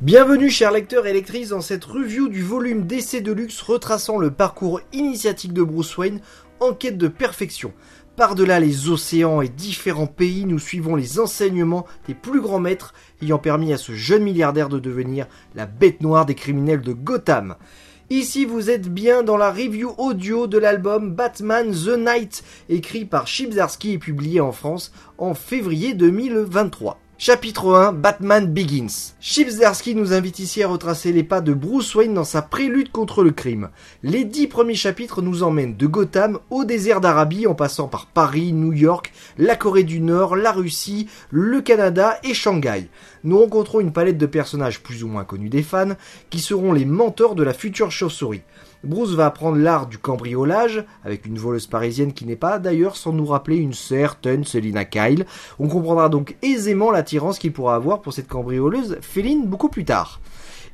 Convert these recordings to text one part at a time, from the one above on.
Bienvenue chers lecteurs et lectrices dans cette review du volume d'essai de luxe retraçant le parcours initiatique de Bruce Wayne en quête de perfection. Par-delà les océans et différents pays, nous suivons les enseignements des plus grands maîtres ayant permis à ce jeune milliardaire de devenir la bête noire des criminels de Gotham. Ici, vous êtes bien dans la review audio de l'album Batman The Night, écrit par Chip et publié en France en février 2023. Chapitre 1 Batman Begins. Chip nous invite ici à retracer les pas de Bruce Wayne dans sa prélude contre le crime. Les dix premiers chapitres nous emmènent de Gotham au désert d'Arabie en passant par Paris, New York, la Corée du Nord, la Russie, le Canada et Shanghai. Nous rencontrons une palette de personnages plus ou moins connus des fans qui seront les mentors de la future chauve-souris. Bruce va apprendre l'art du cambriolage avec une voleuse parisienne qui n'est pas d'ailleurs sans nous rappeler une certaine Selina Kyle. On comprendra donc aisément l'attirance qu'il pourra avoir pour cette cambrioleuse féline beaucoup plus tard.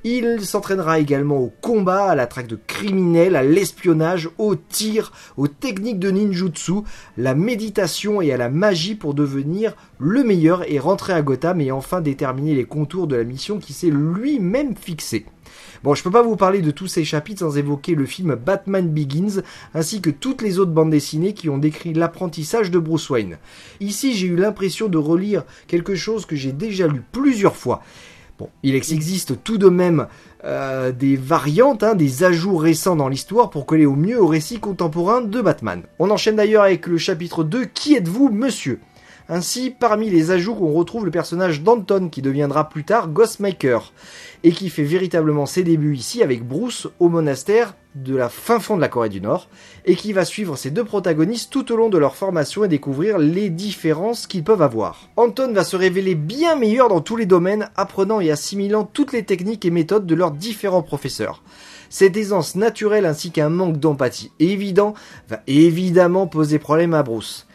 Il s'entraînera également au combat, à la traque de criminels, à l'espionnage, au tir, aux techniques de ninjutsu, la méditation et à la magie pour devenir le meilleur et rentrer à Gotham et enfin déterminer les contours de la mission qui s'est lui-même fixée. Bon, je peux pas vous parler de tous ces chapitres sans évoquer le film Batman Begins, ainsi que toutes les autres bandes dessinées qui ont décrit l'apprentissage de Bruce Wayne. Ici, j'ai eu l'impression de relire quelque chose que j'ai déjà lu plusieurs fois. Bon, il existe tout de même euh, des variantes, hein, des ajouts récents dans l'histoire pour coller au mieux au récit contemporain de Batman. On enchaîne d'ailleurs avec le chapitre 2, Qui êtes-vous, monsieur? Ainsi, parmi les ajouts, on retrouve le personnage d'Anton qui deviendra plus tard Ghostmaker et qui fait véritablement ses débuts ici avec Bruce au monastère de la fin fond de la Corée du Nord et qui va suivre ces deux protagonistes tout au long de leur formation et découvrir les différences qu'ils peuvent avoir. Anton va se révéler bien meilleur dans tous les domaines, apprenant et assimilant toutes les techniques et méthodes de leurs différents professeurs. Cette aisance naturelle ainsi qu'un manque d'empathie évident va évidemment poser problème à Bruce.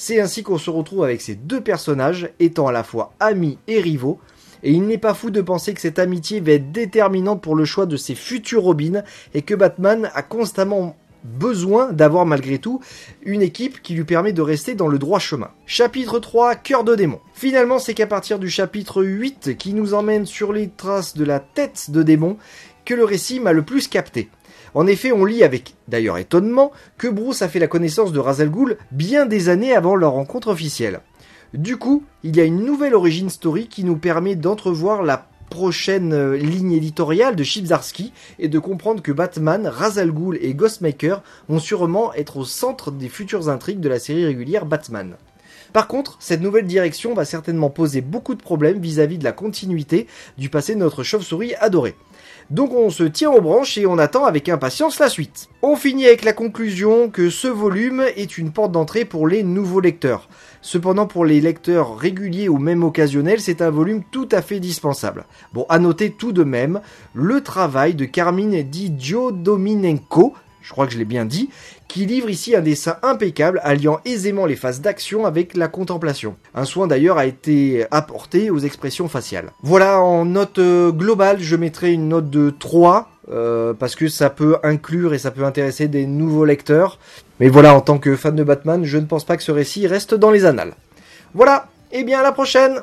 C'est ainsi qu'on se retrouve avec ces deux personnages étant à la fois amis et rivaux, et il n'est pas fou de penser que cette amitié va être déterminante pour le choix de ses futurs Robins et que Batman a constamment besoin d'avoir malgré tout une équipe qui lui permet de rester dans le droit chemin. Chapitre 3, Cœur de démon. Finalement, c'est qu'à partir du chapitre 8 qui nous emmène sur les traces de la tête de démon que le récit m'a le plus capté. En effet, on lit avec d'ailleurs étonnement que Bruce a fait la connaissance de Razal Ghul bien des années avant leur rencontre officielle. Du coup, il y a une nouvelle origine story qui nous permet d'entrevoir la prochaine euh, ligne éditoriale de Chibzarski et de comprendre que Batman, Razal Ghul et Ghostmaker vont sûrement être au centre des futures intrigues de la série régulière Batman. Par contre, cette nouvelle direction va certainement poser beaucoup de problèmes vis-à-vis -vis de la continuité du passé de notre chauve-souris adoré. Donc on se tient aux branches et on attend avec impatience la suite. On finit avec la conclusion que ce volume est une porte d'entrée pour les nouveaux lecteurs. Cependant pour les lecteurs réguliers ou même occasionnels, c'est un volume tout à fait dispensable. Bon, à noter tout de même le travail de Carmine Di Giodominenko, je crois que je l'ai bien dit, qui livre ici un dessin impeccable alliant aisément les phases d'action avec la contemplation. Un soin d'ailleurs a été apporté aux expressions faciales. Voilà, en note euh, globale, je mettrai une note de 3. Euh, parce que ça peut inclure et ça peut intéresser des nouveaux lecteurs. Mais voilà, en tant que fan de Batman, je ne pense pas que ce récit reste dans les annales. Voilà, et bien à la prochaine